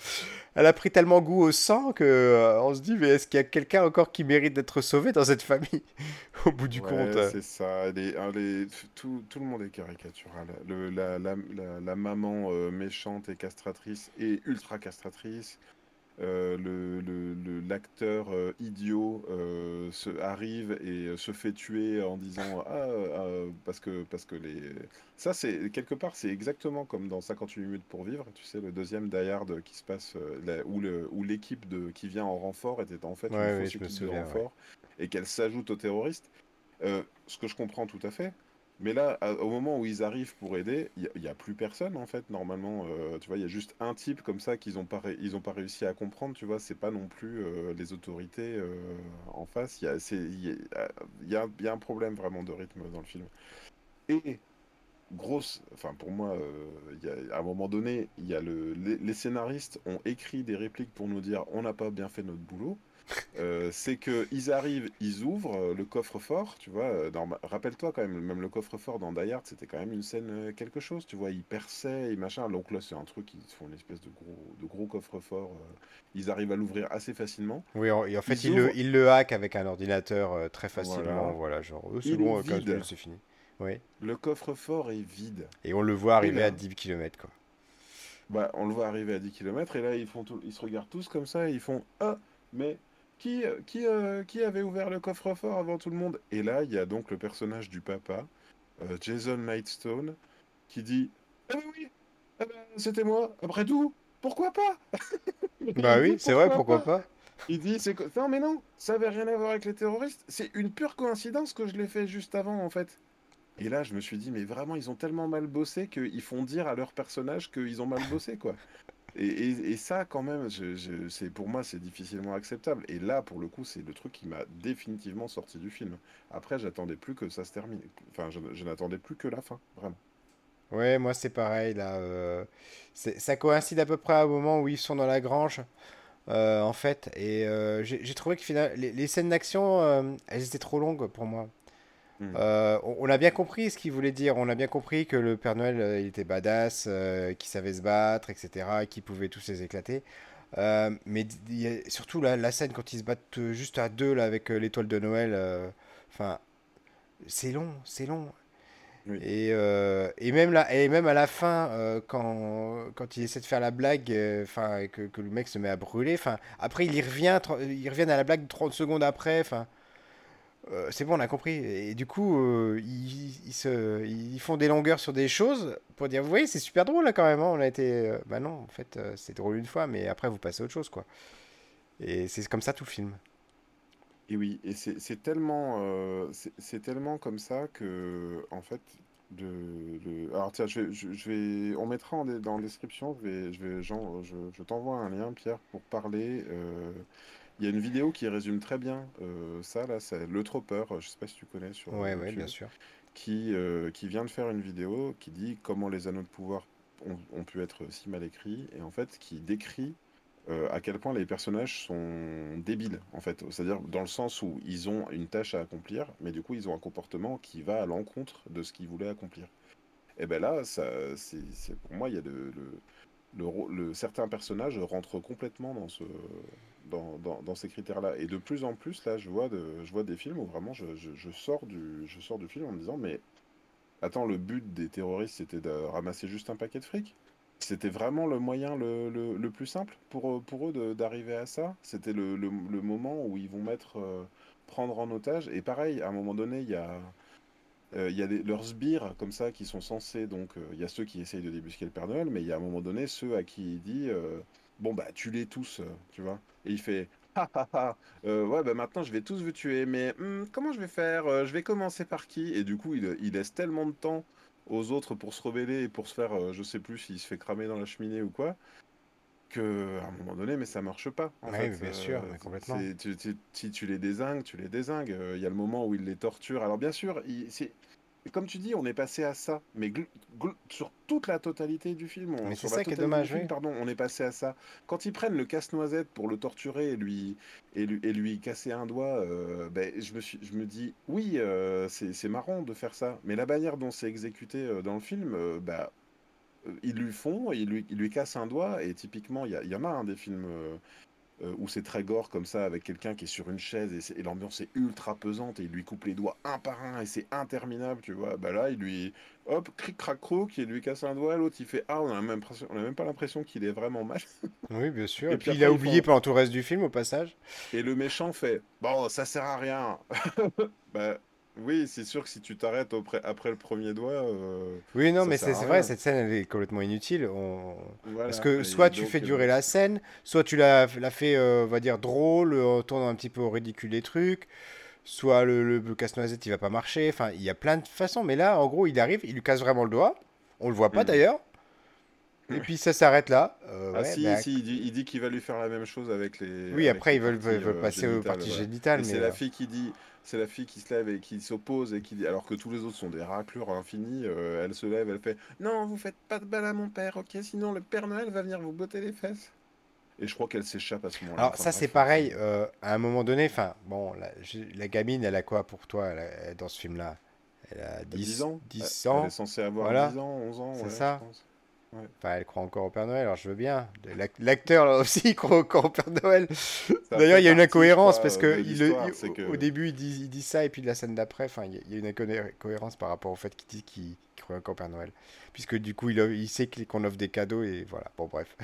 elle a pris tellement goût au sang que on se dit, mais est-ce qu'il y a quelqu'un encore qui mérite d'être sauvé dans cette famille Au bout du compte. C'est ça. tout, tout, le monde est caricatural. Le, la, la, la, maman méchante et castratrice et ultra castratrice. Euh, le, l'acteur euh, idiot euh, se, arrive et se fait tuer en disant ah, parce que parce que les ça c'est quelque part c'est exactement comme dans 58 minutes pour vivre tu sais le deuxième Die Hard qui se passe où le où l'équipe de qui vient en renfort était en fait une fausse équipe de renfort et qu'elle s'ajoute aux terroristes. Ce que je comprends tout à fait mais là, au moment où ils arrivent pour aider, il n'y a, plus personne en fait. Normalement, euh, tu vois, il y a juste un type comme ça qu'ils n'ont pas, réussi à comprendre. Tu vois, c'est pas non plus euh, les autorités euh, en face. Il y a, un problème vraiment de rythme dans le film. Et grosse, enfin pour moi, à un moment donné, il y a le, les, scénaristes ont écrit des répliques pour nous dire on n'a pas bien fait notre boulot. Euh, c'est que ils arrivent, ils ouvrent euh, le coffre-fort, tu vois. Euh, rappelle-toi quand même, même le coffre-fort dans Die c'était quand même une scène quelque chose, tu vois. Ils perçaient et machin. Donc là, c'est un truc, ils font une espèce de gros, de gros coffre-fort. ils arrivent à l'ouvrir assez facilement. Oui, et en fait, ils, le, ils, le, hack avec un ordinateur très facilement. Voilà, genre, c'est bon, c'est fini. Oui. Le coffre-fort est vide. Et on le voit arriver à 10 km, quoi. Bah, on le voit arriver à 10 km, et là, ils, font ils se regardent tous comme ça, et ils font Ah, mais qui, qui, euh, qui avait ouvert le coffre-fort avant tout le monde? Et là, il y a donc le personnage du papa, euh, Jason Nightstone, qui dit Ah ben oui, eh ben, c'était moi, après tout, pourquoi pas? Bah oui, c'est vrai, pourquoi pas, Il dit c'est Non, mais non, ça avait rien à voir avec les terroristes, c'est une pure coïncidence que je l'ai fait juste avant en fait. Et là, je me suis dit, mais vraiment, ils ont tellement mal bossé qu'ils font dire à leur personnage qu'ils ont mal bossé, quoi. Et, ça, quand même, c'est pour moi, c'est difficilement acceptable. Et là, pour le coup, c'est le truc qui m'a définitivement sorti du film. Après, j'attendais plus que ça se termine. Enfin, je, n'attendais plus que la fin, vraiment. Ouais, moi, c'est pareil. Là, euh, ça coïncide à peu près au moment où ils sont dans la grange. Euh, en fait, et euh, j'ai trouvé que les, les scènes d'action, elles étaient trop longues pour moi. Hmm. Euh, on, a bien compris ce qu'il voulait dire. On a bien compris que le Père Noël, euh, il était badass, euh, qu'il savait se battre, etc., qu'il pouvait tous les éclater. mais surtout la, scène quand ils se battent juste à deux là, avec l'étoile de Noël, enfin, c'est long, c'est long. Et, et, même là, et même à la fin, quand, quand il essaie de faire la blague, enfin, que, que, le mec se met à brûler, enfin, après il y revient, il revient à la blague 30 secondes après, enfin. Euh, c'est bon, on a compris. Et du coup, euh, ils, font des longueurs sur des choses pour dire, vous voyez, c'est super drôle là quand même. Hein. on a été, euh, bah non, en fait, c'est drôle une fois, mais après vous passez à autre chose, quoi. Et c'est comme ça tout film. Et oui, et c'est tellement, c'est tellement comme ça que, en fait, alors tiens, je vais, on mettra dans la description, je vais, je vais, je t'envoie un lien, Pierre, pour parler. Il y a une vidéo qui résume très bien euh, ça, là, c'est Le Tropper, je sais pas si tu connais sur ouais, ouais, bien sûr. Qui, euh, qui vient de faire une vidéo qui dit comment les anneaux de pouvoir ont, pu être si mal écrits, et en fait qui décrit euh, à quel point les personnages sont débiles, en fait. C'est-à-dire dans le sens où ils ont une tâche à accomplir, mais du coup ils ont un comportement qui va à l'encontre de ce qu'ils voulaient accomplir. Et ben là, ça, c'est, pour moi, il y a le, le, le, certains personnages rentrent complètement dans ce, dans, ces critères-là. Et de plus en plus, là, je vois, je vois des films où vraiment je, sors du, je sors du film en me disant, mais attends, le but des terroristes, c'était de ramasser juste un paquet de fric? C'était vraiment le moyen le, le, plus simple pour, pour eux d'arriver à ça? C'était le, moment où ils vont mettre, euh, prendre en otage? Et pareil, à un moment donné, il y a il y a leurs sbires comme ça qui sont censés, donc il y a ceux qui essayent de débusquer le Père Noël, mais il y a à un moment donné ceux à qui il dit bon bah tu les tous, tu vois. Et il fait ah, ah, ah. ouais, bah maintenant je vais tous vous tuer, mais hmm, comment je vais faire Je vais commencer par qui? Et du coup, il, il, laisse tellement de temps aux autres pour se rebeller et pour se faire, je sais plus s'il se fait cramer dans la cheminée ou quoi, que à un moment donné, mais ça marche pas. En oui, bien sûr, complètement. si tu les désingues, tu les désingues. Il y a le moment où il les torture. Alors bien sûr, c'est comme tu dis, on est passé à ça, mais sur toute la totalité du film, mais c'est ça qui est dommage. Pardon, on est passé à ça. Quand ils prennent le casse-noisette pour le torturer et lui et lui, et lui casser un doigt, euh, ben, je me suis, je me dis, oui, euh, c'est marrant de faire ça, mais la manière dont c'est exécuté euh, dans le film, bah, ils lui font, ils lui, ils lui cassent un doigt, et typiquement, il y, y, en a un des films euh, où c'est très gore comme ça, avec quelqu'un qui est sur une chaise et, l'ambiance est ultra pesante et il lui coupe les doigts un par un et c'est interminable, tu vois. Bah là, il lui, hop, cric crac croc, il lui casse un doigt, l'autre il fait ah, on a même, on a même pas l'impression qu'il est vraiment mal. Oui, bien sûr. Et, puis, il a oublié pendant tout le reste du film au passage. Et le méchant fait bon, ça sert à rien. bah oui, c'est sûr que si tu t'arrêtes après le premier doigt. Euh, oui, non, mais c'est vrai, cette scène elle est complètement inutile. Parce que soit tu fais durer euh, la scène, soit tu l'as fait, euh, on va dire, drôle, en tournant un petit peu au ridicule des trucs, soit le, le, casse-noisette il va pas marcher. Enfin, il y a plein de façons, mais là, en gros, il arrive, il lui casse vraiment le doigt. On le voit pas hmm. d'ailleurs. Et puis ça s'arrête là. ah si, bah, si, il dit qu'il va lui faire la même chose avec les. Oui, après ils veulent, veulent passer aux parties génitales. C'est la fille qui dit, c'est la fille qui se lève et qui s'oppose et qui dit, alors que tous les autres sont des raclures infinies, euh, elle se lève, elle fait Non, vous faites pas de balle à mon père, ok Sinon le Père Noël va venir vous botter les fesses. Et je crois qu'elle s'échappe à ce moment-là. Alors ça c'est pareil, euh, à un moment donné, enfin bon, la, gamine elle a quoi pour toi dans ce film-là? Elle a 10, ans 10 ans. Elle est censée avoir 10 ans, 11 ans. C'est ça Enfin, elle croit encore au Père Noël, alors je veux bien. L'acteur là aussi il croit encore au Père Noël. D'ailleurs, il y a une incohérence parce que, il, au début il dit, il dit, ça et puis la scène d'après, enfin, il y a une incohérence par rapport au fait qu'il dit qu'il croit encore au Père Noël. Puisque du coup, il, il sait qu'on offre des cadeaux et voilà. Bon, bref.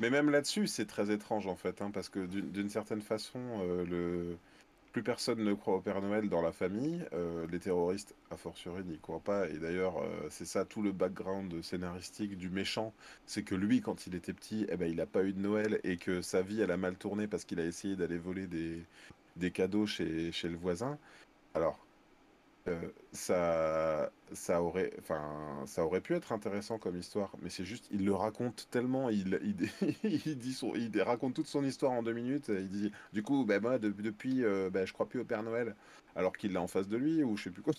Mais même là-dessus, c'est très étrange en fait, hein, parce que d'une certaine façon, euh, le plus personne ne croit au Père Noël dans la famille. Euh, les terroristes, a fortiori, n'y croient pas. Et d'ailleurs, euh, c'est ça tout le background scénaristique du méchant. C'est que lui, quand il était petit, eh ben, il n'a pas eu de Noël et que sa vie, a mal tourné parce qu'il a essayé d'aller voler des, des cadeaux chez, chez le voisin. Alors, euh, ça, ça, aurait, enfin, ça aurait pu être intéressant comme histoire, mais c'est juste, il le raconte tellement, il, il, dit son, il raconte toute son histoire en deux minutes. Il dit, du coup, ben moi, depuis, euh, ben, je crois plus au Père Noël, alors qu'il l'a en face de lui, ou je sais plus quoi.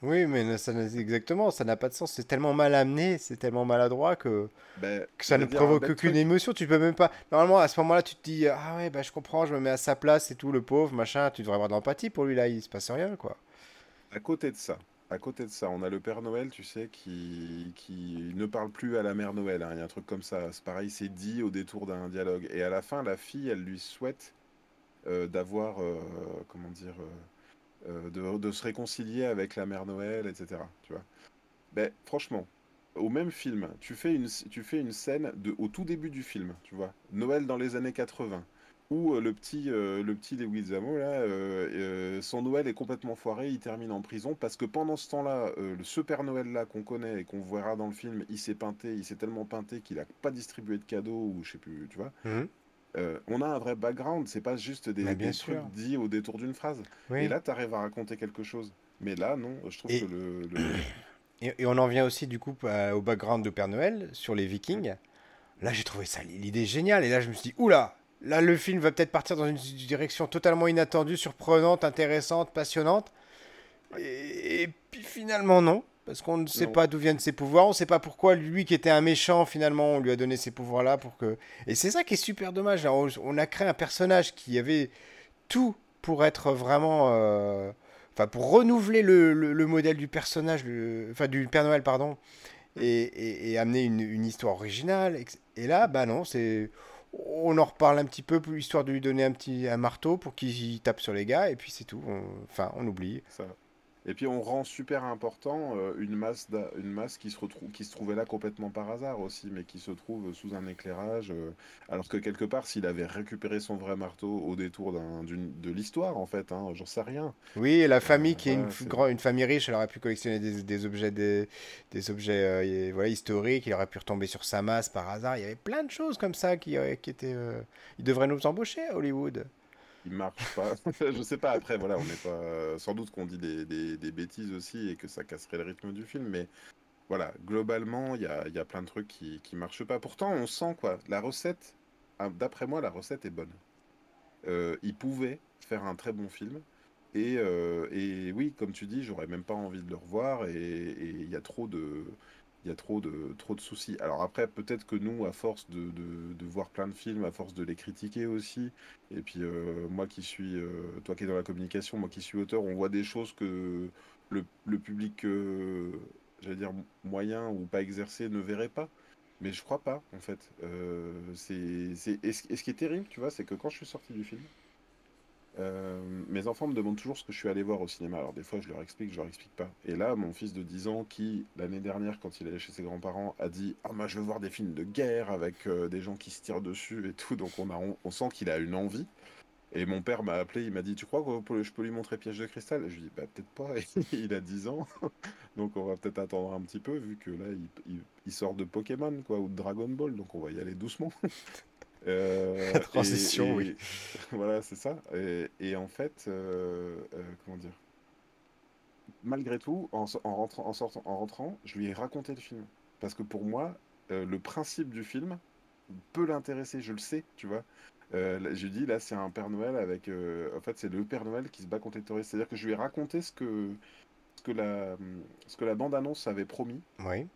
Oui, mais ça, exactement, ça n'a pas de sens. C'est tellement mal amené, c'est tellement maladroit que, ben, que ça ne provoque aucune émotion. Tu peux même pas. Normalement, à ce moment-là, tu te dis Ah ouais, bah, je comprends, je me mets à sa place et tout, le pauvre, machin. Tu devrais avoir de l'empathie pour lui, là, il se passe rien, quoi. À côté de ça, à côté de ça, on a le Père Noël, tu sais, qui, qui ne parle plus à la Mère Noël. hein. Il y a un truc comme ça. C'est pareil, c'est dit au détour d'un dialogue. Et à la fin, la fille, elle lui souhaite euh, d'avoir, euh, comment dire, euh, de, de se réconcilier avec la Mère Noël, etc. Tu vois. Ben, franchement, au même film, tu fais une, tu fais une scène de, au tout début du film, tu vois. Noël dans les années 80 où euh, le petit, euh, le petit Lewis Zamo, là, euh, son Noël est complètement foiré, il termine en prison parce que pendant ce temps-là, ce Père Noël-là qu'on connaît et qu'on verra dans le film, il s'est peinté, il s'est tellement peinté qu'il a pas distribué de cadeaux ou je sais plus, tu vois. Mhm. on a un vrai background, c'est pas juste des, trucs dits au détour d'une phrase. Et là, tu arrives à raconter quelque chose. Mais là, non, je trouve que le. Et, on en vient aussi, du coup, au background de Père Noël sur les Vikings. Là, j'ai trouvé ça l'idée géniale. Et là, je me suis dit, oula, Là, le film va peut-être partir dans une direction totalement inattendue, surprenante, intéressante, passionnante. Et, puis finalement, non. Parce qu'on ne sait pas d'où viennent ses pouvoirs, on ne sait pas pourquoi lui qui était un méchant, finalement, on lui a donné ces pouvoirs-là pour que... Et c'est ça qui est super dommage. On a créé un personnage qui avait tout pour être vraiment... Euh, enfin, pour renouveler le, modèle du personnage, enfin du Père Noël, pardon, et, amener une, une, histoire originale. Et là, bah non, c'est on en reparle un petit peu, histoire de lui donner un petit un marteau pour qu'il tape sur les gars, et puis c'est tout. enfin, on oublie. Et puis on rend super important euh, une masse, une masse qui, se retrouve, qui se trouvait là complètement par hasard aussi, mais qui se trouve sous un éclairage. Euh, alors que quelque part, s'il avait récupéré son vrai marteau au détour de l'histoire, en fait, hein, j'en sais rien. Oui, la famille qui est, une, une, famille riche, elle aurait pu collectionner des, objets, des, objets voilà, historiques, il aurait pu retomber sur sa masse par hasard. Il y avait plein de choses comme ça qui, qui étaient. il devrait nous embaucher à Hollywood marche pas. je sais pas, après, voilà, on n'est pas. Sans doute qu'on dit des, bêtises aussi et que ça casserait le rythme du film, mais voilà, globalement, il y a, y a, plein de trucs qui, qui marchent pas. Pourtant, on sent quoi. La recette, hein, d'après moi, la recette est bonne. Euh, il pouvait faire un très bon film. Et, euh, et oui, comme tu dis, j'aurais même pas envie de le revoir. Et il y a trop de y a trop de, trop de soucis. Alors après, peut-être que nous, à force de, de, voir plein de films, à force de les critiquer aussi, et puis euh, moi qui suis, euh, toi qui es dans la communication, moi qui suis auteur, on voit des choses que le, le public, euh, j'allais dire, moyen ou pas exercé ne verrait pas. Mais je crois pas, en fait. c'est, et, ce qui est terrible, tu vois, c'est que quand je suis sorti du film, euh, mes enfants me demandent toujours ce que je suis allé voir au cinéma. Alors des fois, je leur explique, je leur explique pas. Et là, mon fils de 10 ans, qui l'année dernière, quand il allait chez ses grands-parents, a dit Ah, moi, je veux voir des films de guerre avec euh, des gens qui se tirent dessus et tout. Donc on, sent qu'il a une envie. Et mon père m'a appelé, il m'a dit Tu crois que je peux lui montrer Piège de cristal? Je lui dis Bah, peut-être pas. il a 10 ans. donc on va peut-être attendre un petit peu, vu que là, il, sort de Pokémon, ou de Dragon Ball. Donc on va y aller doucement. Euh, transition, oui. Voilà, c'est ça. Et, en fait, euh, euh, comment dire Malgré tout, en, rentrant, en, sortant, en rentrant, je lui ai raconté le film. Parce que pour moi, le principe du film peut l'intéresser, je le sais, tu vois. je lui dis, là, c'est un Père Noël avec. en fait, c'est le Père Noël qui se bat contre les terroristes. C'est-à-dire que je lui ai raconté ce que, ce que la, ce que la bande-annonce avait promis. Oui.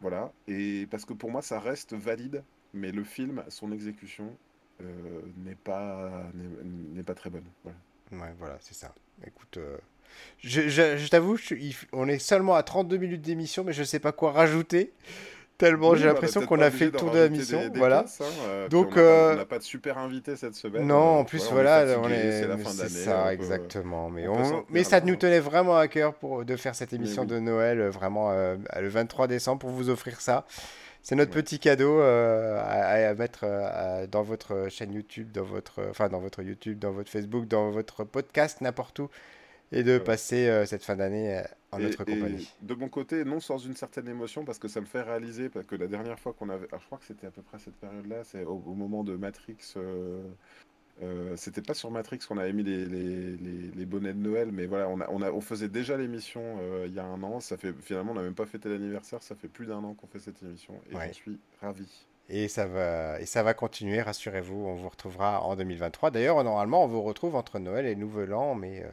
Voilà. Et parce que pour moi, ça reste valide mais le film, son exécution euh, n'est pas n'est pas très bonne. Voilà. Ouais, voilà, c'est ça. Écoute, euh, je, je, t'avoue, on est seulement à 32 minutes d'émission, mais je ne sais pas quoi rajouter. Tellement j'ai bah, l'impression qu'on a fait le tour de la mission. voilà. Hein, euh, Donc, on n'a pas de super invité cette semaine. Non, en plus, voilà, on est. C'est la fin d'année. ça, exactement. Mais, on... mais ça nous tenait vraiment à cœur pour, de faire cette émission de Noël, vraiment le 23 décembre, pour vous offrir ça. C'est notre petit cadeau euh, à, mettre euh, dans votre chaîne YouTube, dans votre, enfin dans votre YouTube, dans votre Facebook, dans votre podcast, n'importe où, et de passer euh, cette fin d'année en notre compagnie. de mon côté, non sans une certaine émotion, parce que ça me fait réaliser parce que la dernière fois qu'on avait, je crois que c'était à peu près cette période-là, c'est au, moment de Matrix euh, c'était pas sur Matrix qu'on avait mis les, les, les, bonnets de Noël, mais voilà, on, a, on, a, on faisait déjà l'émission euh, il y a un an. Ça fait, finalement, on n'a même pas fêté l'anniversaire. Ça fait plus d'un an qu'on fait cette émission et je suis ravi. Et ça, va, et ça va continuer, rassurez-vous. On vous retrouvera en 2023. D'ailleurs, normalement, on vous retrouve entre Noël et Nouvel An, mais euh,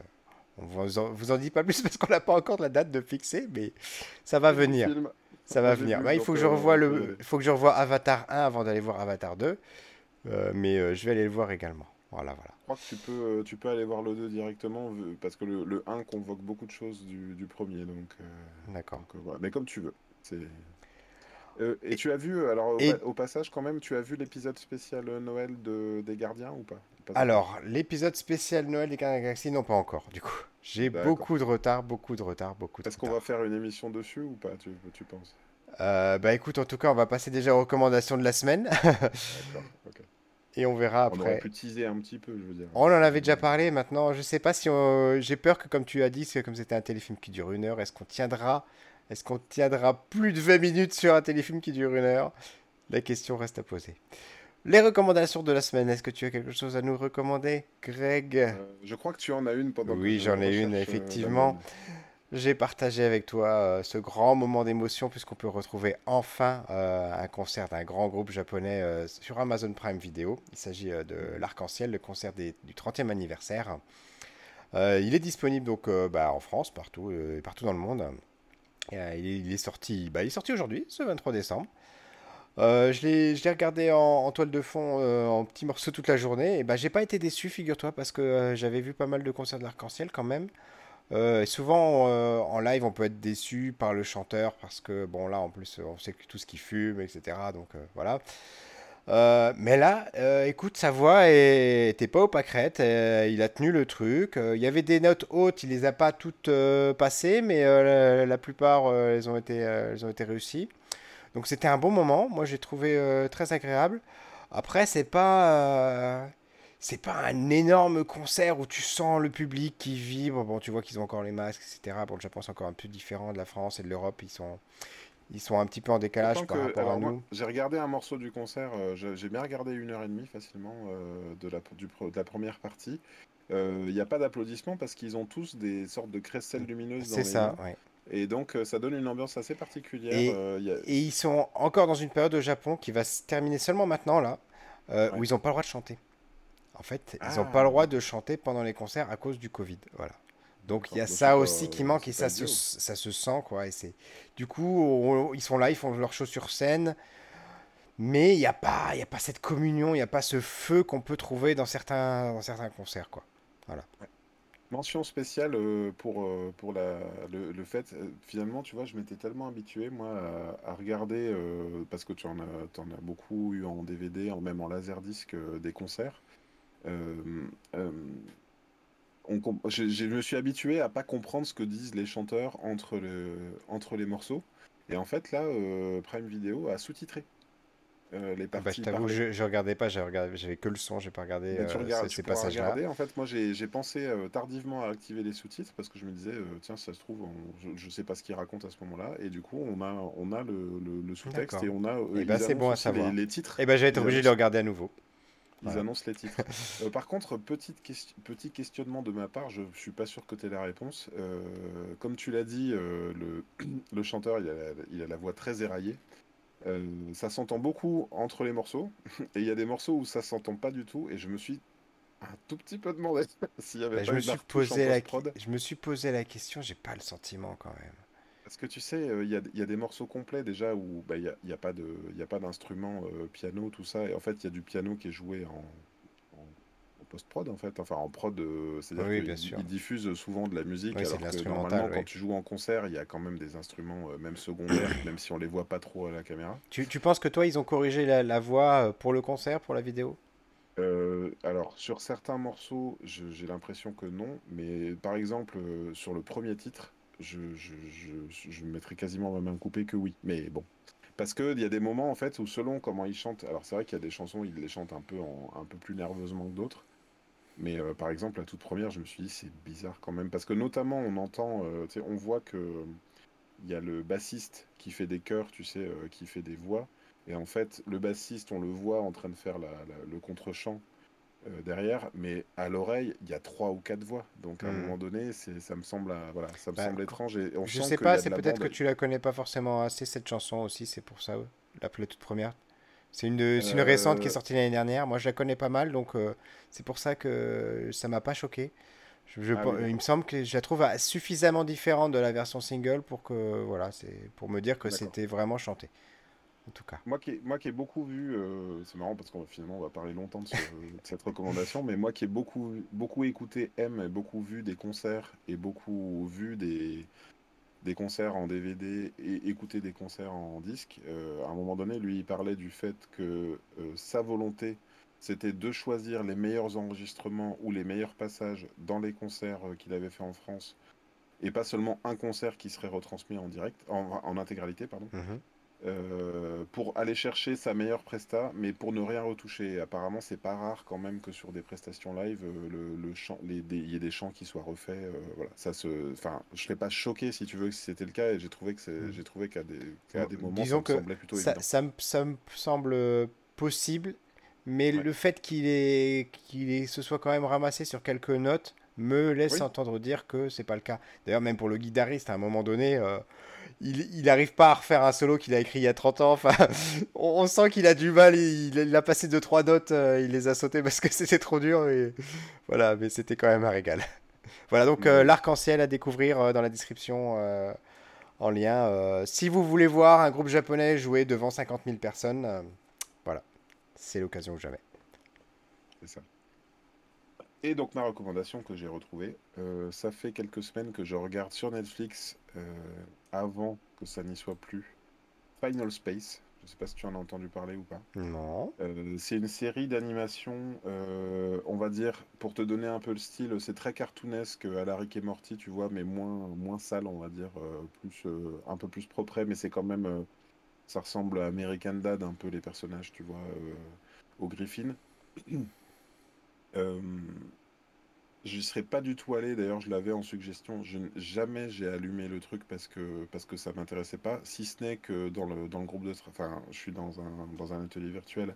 on vous en, vous en dit pas plus parce qu'on n'a pas encore la date de fixer, mais ça va venir. Ça va venir. Bah, il faut que je revoie le, il faut que je revoie Avatar 1 avant d'aller voir Avatar 2, mais je vais aller le voir également. Voilà, voilà. Je crois que tu peux, euh, tu peux aller voir le 2 directement parce que le, le 1 convoque beaucoup de choses du, du premier. Donc, euh, D'accord. voilà. Mais comme tu veux. Euh, et, tu as vu, alors au, passage quand même, tu as vu l'épisode spécial Noël de, des Gardiens ou pas, Alors, l'épisode spécial Noël des Gardiens de la Galaxie, non pas encore, du coup. J'ai beaucoup de retard, beaucoup de retard, beaucoup de Est-ce qu'on va faire une émission dessus ou pas, tu, tu penses? Bah écoute, en tout cas, on va passer déjà aux recommandations de la semaine. D'accord, ok. Et on verra après. On aurait pu teaser un petit peu, je veux dire. On en avait déjà parlé maintenant. Je sais pas si J'ai peur que, comme tu as dit, c'est comme c'était un téléfilm qui dure une heure, est-ce qu'on tiendra Est-ce qu'on tiendra plus de 20 minutes sur un téléfilm qui dure une heure? La question reste à poser. Les recommandations de la semaine, est-ce que tu as quelque chose à nous recommander, Greg? Euh, Je crois que tu en as une pendant Oui, j'en ai une, euh, effectivement j'ai partagé avec toi euh, ce grand moment d'émotion puisqu'on peut retrouver enfin euh, un concert d'un grand groupe japonais euh, sur Amazon Prime Video. Il s'agit de l'Arc-en-Ciel, le concert du 30e anniversaire. il est disponible donc bah, en France, partout, et partout dans le monde. Il est, sorti, bah, il est sorti aujourd'hui, ce 23 décembre. je l'ai regardé en, toile de fond, en petits morceaux toute la journée. Et bah, j'ai pas été déçu, figure-toi, parce que j'avais vu pas mal de concerts de l'arc-en-ciel quand même. Euh, souvent euh, en live, on peut être déçu par le chanteur parce que bon là en plus on sait tout ce qui fume, etc. Donc euh, voilà. Mais là, écoute, sa voix était pas au pâquerette. Il a tenu le truc. Il y avait des notes hautes, il les a pas toutes passées, mais la, plupart, elles, ont été, elles ont été réussies. Donc c'était un bon moment. Moi, j'ai trouvé très agréable. Après, c'est pas c'est pas un énorme concert où tu sens le public qui vibre. Bon, tu vois qu'ils ont encore les masques, etc. Bon, le Japon, c'est encore un peu différent de la France et de l'Europe. Ils sont, ils sont un petit peu en décalage par rapport à nous. J'ai regardé un morceau du concert, euh, j'ai bien regardé une heure et demie facilement euh, de, la, du, de la première partie. Il euh, n'y a pas d'applaudissements parce qu'ils ont tous des sortes de crécelles lumineuses. C'est ça, ouais. Et donc ça donne une ambiance assez particulière. Et, ils sont encore dans une période au Japon qui va se terminer seulement maintenant, là, où ils n'ont pas le droit de chanter. En fait, ils n'ont pas le ah. droit de chanter pendant les concerts à cause du Covid. Voilà. Donc il y a ça aussi qui manque et ça se, ça se sent quoi. Et c'est du coup ils sont là, ils font leur show sur scène, mais il n'y a pas il y a pas cette communion, il n'y a pas ce feu qu'on peut trouver dans certains dans certains concerts quoi. Voilà. Mention spéciale euh, pour, euh, pour la, le, le, fait, euh, finalement, tu vois, je m'étais tellement habitué, moi, à, regarder, parce que tu en, as, en as beaucoup eu en DVD, en, même en laserdisc, des concerts je, me suis habitué à pas comprendre ce que disent les chanteurs entre, le, entre les morceaux. Et en fait, là, euh, Prime Video a sous-titré euh, les ah bah, parties. je t'avoue, je, je, regardais pas, j'avais que le son, j'ai pas regardé euh, ces passages-là. En fait, moi, j'ai pensé tardivement à activer les sous-titres parce que je me disais, tiens, ça se trouve, je, sais pas ce qu'il raconte à ce moment-là. Et du coup, on a, on a le, le, sous-texte et on a. et eh bah, c'est bon à savoir. Les, titres. Et eh ben, bah, je vais être obligé de le regarder à nouveau. Ils annoncent les titres. Euh, par contre, petite petit questionnement de ma part, je ne suis pas sûr que tu aies la réponse. Euh, comme tu l'as dit, euh, le, le, chanteur, il a, il a, la voix très éraillée. ça s'entend beaucoup entre les morceaux, et il y a des morceaux où ça s'entend pas du tout, et je me suis un tout petit peu demandé s'il y avait bah, je me suis posé la... Je me suis posé la question, j'ai pas le sentiment quand même. Parce que tu sais, euh, il y, a, des morceaux complets déjà où bah, il n'y a, y a, pas d'instrument euh, piano, tout ça. Et en fait, il y a du piano qui est joué en, post-prod, en fait. Enfin, en prod, euh, c'est-à-dire qu'ils diffusent souvent de la musique. alors que normalement, quand tu joues en concert, il y a quand même des instruments, même secondaires, même si on les voit pas trop à la caméra. Tu, penses que toi, ils ont corrigé la, voix pour le concert, pour la vidéo? Alors, sur certains morceaux, j'ai l'impression que non, mais par exemple, sur le premier titre, je, je, mettrais quasiment ma main coupée que oui. Mais bon. Parce qu'il y a des moments, en fait, où selon comment ils chantent. Alors, c'est vrai qu'il y a des chansons, ils les chantent un peu, un peu plus nerveusement que d'autres. Mais euh, par exemple, la toute première, je me suis dit, c'est bizarre quand même. Parce que notamment, on entend, euh, on voit que il y a le bassiste qui fait des chœurs, tu sais, euh, qui fait des voix. Et en fait, le bassiste, on le voit en train de faire le contre-champ euh, derrière, mais à l'oreille, il y a trois ou quatre voix. Donc à un hmm. moment donné, ça me semble, euh, voilà, ça me bah, semble étrange. Et je sais pas, c'est peut-être que tu la connais pas forcément assez cette chanson aussi, c'est pour ça, la, toute première. C'est une, une récente qui est euh, sortie l'année dernière. Moi, je la connais pas mal, donc c'est pour ça que ça m'a pas choqué. Je, ah il me semble que je la trouve suffisamment différente de la version single pour que voilà, c'est pour me dire que c'était vraiment chanté tout cas. Moi qui ai, moi qui ai beaucoup vu, euh, c'est marrant parce qu'on finalement on va parler longtemps de, cette recommandation, mais moi qui ai beaucoup, beaucoup écouté M et beaucoup vu des concerts et beaucoup vu des, des concerts en DVD et écouté des concerts en disque, euh, à un moment donné, lui, il parlait du fait que euh, sa volonté, c'était de choisir les meilleurs enregistrements ou les meilleurs passages dans les concerts qu'il avait fait en France, et pas seulement un concert qui serait retransmis en direct, en, intégralité, pardon. Mm-hmm. Euh, pour aller chercher sa meilleure presta, mais pour ne rien retoucher. Apparemment, c'est pas rare quand même que sur des prestations live, euh, le, le chant, il y ait des chants qui soient refaits. Euh, voilà, ça se, enfin, je serais pas choqué si tu veux si c'était le cas, et j'ai trouvé que mm. j'ai trouvé qu'à des, des moments, ça me semblait plutôt ça, Ça, me, ça me semble possible, mais le fait qu'il est, qu'il se soit quand même ramassé sur quelques notes me laisse entendre dire que c'est pas le cas. D'ailleurs, même pour le guitariste, à un moment donné il n'arrive pas à refaire un solo qu'il a écrit il y a 30 ans. Enfin, on, sent qu'il a du mal. Il, a passé 2-3 notes, euh, il les a sautées parce que c'était trop dur. Et... Voilà, mais c'était quand même un régal. Voilà, donc euh, l'arc-en-ciel à découvrir euh, dans la description en lien. si vous voulez voir un groupe japonais jouer devant 50 000 personnes, voilà, c'est l'occasion ou jamais. C'est ça. Et donc ma recommandation que j'ai retrouvée, ça fait quelques semaines que je regarde sur Netflix avant que ça n'y soit plus. Final Space, je Je sais pas si tu en as entendu parler ou pas. Non. Euh, c'est une série d'animation, euh, on va dire, pour te donner un peu le style, c'est très cartoonesque à la Rick et Morty, tu vois, mais moins, moins sale, on va dire, plus, un peu plus propre, mais c'est quand même, ça ressemble à American Dad, un peu les personnages, tu vois, au Griffin. Je serais pas du tout allé, d'ailleurs je l'avais en suggestion, je, jamais j'ai allumé le truc parce que, parce que ça m'intéressait pas, si ce n'est que dans le, groupe de... Enfin, je suis dans un, atelier virtuel,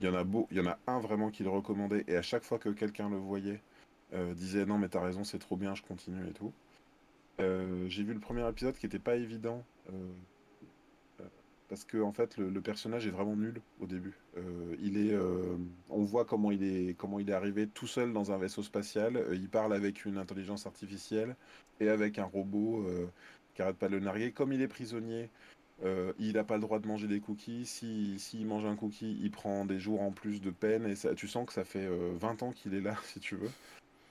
il y en a beau, il y en a un vraiment qui le recommandait, et à chaque fois que quelqu'un le voyait, euh, disait non mais t'as raison, c'est trop bien, je continue et tout. Euh, j'ai vu le premier épisode qui était pas évident, euh, parce que en fait le, personnage est vraiment nul au début. Euh, il est, euh, on voit comment il est, comment il est arrivé tout seul dans un vaisseau spatial. Euh, il parle avec une intelligence artificielle et avec un robot qui arrête pas de le narguer. Comme il est prisonnier, il n'a pas le droit de manger des cookies. S'il si, mange un cookie, il prend des jours en plus de peine et ça, tu sens que ça fait 20 ans qu'il est là, si tu veux.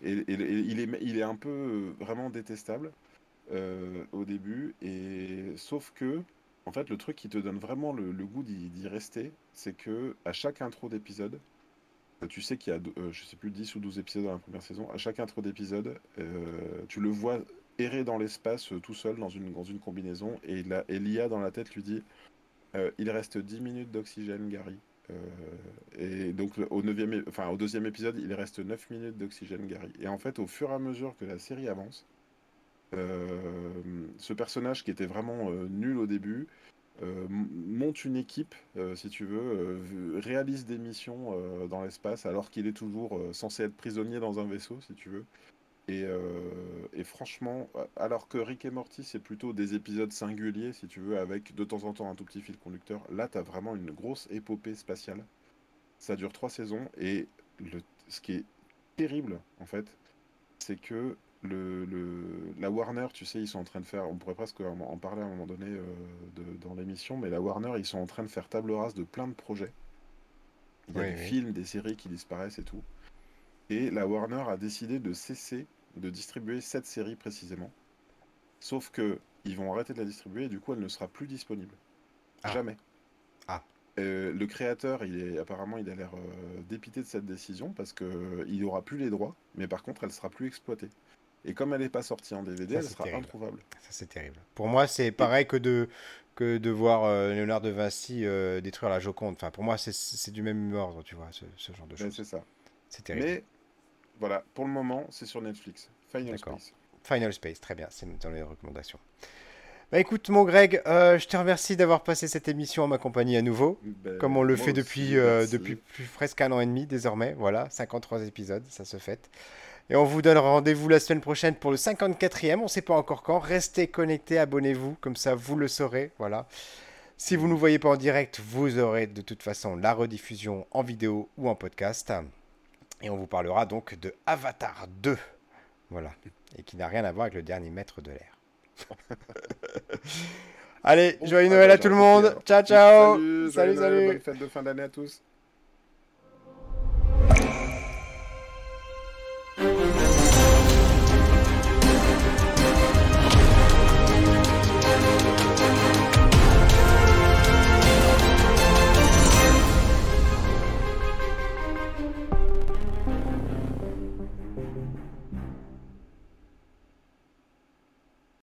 Et, et, il, est, il est un peu vraiment détestable au début. Et sauf que en fait, le truc qui te donne vraiment le, goût d'y rester, c'est que à chaque intro d'épisode, euh, tu sais qu'il y a, euh, je sais plus, 10 ou 12 épisodes dans la première saison, à chaque intro d'épisode, euh, tu le vois errer dans l'espace tout seul dans une, combinaison, et l'IA dans la tête lui dit Il reste 10 minutes d'oxygène, Gary. et donc au, enfin, au deuxième épisode, il reste 9 minutes d'oxygène, Gary. Et en fait, au fur et à mesure que la série avance, ce personnage qui était vraiment euh, nul au début euh, monte une équipe, si tu veux, réalise des missions dans l'espace alors qu'il est toujours censé être prisonnier dans un vaisseau, si tu veux. Et, franchement, alors que Rick et Morty, c'est plutôt des épisodes singuliers, si tu veux, avec de temps en temps un tout petit fil conducteur, là, tu as vraiment une grosse épopée spatiale. Ça dure trois saisons, et ce qui est terrible, en fait, c'est que le, la Warner, tu sais, ils sont en train de faire, on pourrait presque en parler à un moment donné euh, dans l'émission, mais la Warner, ils sont en train de faire table rase de plein de projets. Il y a des films, des séries qui disparaissent et tout. Et la Warner a décidé de cesser de distribuer cette série précisément. Sauf que ils vont arrêter de la distribuer et du coup elle ne sera plus disponible. Ah. Jamais. Ah. Euh, le créateur, il est apparemment, il a l'air euh, dépité de cette décision parce que il n'aura plus les droits, mais par contre, elle sera plus exploitée. Et comme elle n'est pas c'est en DVD, elle sera introuvable. Ça, c'est terrible. Pour moi, c'est pareil que de, que de voir euh, Léonard de Vinci euh, détruire la Joconde. Enfin, pour moi, c'est du même ordre, tu vois, ce, genre de choses. c'est ça. C'est terrible. Mais voilà, pour le moment, c'est sur Netflix. Final Space. Final Space, très bien, c'est dans les recommandations. Bah écoute, mon Greg, euh, je te remercie d'avoir passé cette émission en ma compagnie à nouveau, ben, comme on le fait depuis, depuis plus, presque un an et demi désormais. Voilà, 53 épisodes, ça se fait. Et on vous donne rendez-vous la semaine prochaine pour le 54e. On ne sait pas encore quand. Restez connectés, abonnez-vous, comme ça vous le saurez. Voilà. Si vous ne nous voyez pas en direct, vous aurez de toute façon la rediffusion en vidéo ou en podcast. Et on vous parlera donc de Avatar 2. Voilà. Et qui n'a rien à voir avec le dernier maître de l'air. Allez, joyeux Noël à tout le monde. Ciao, ciao. Salut, salut. salut. Bonne fête de fin d'année à tous.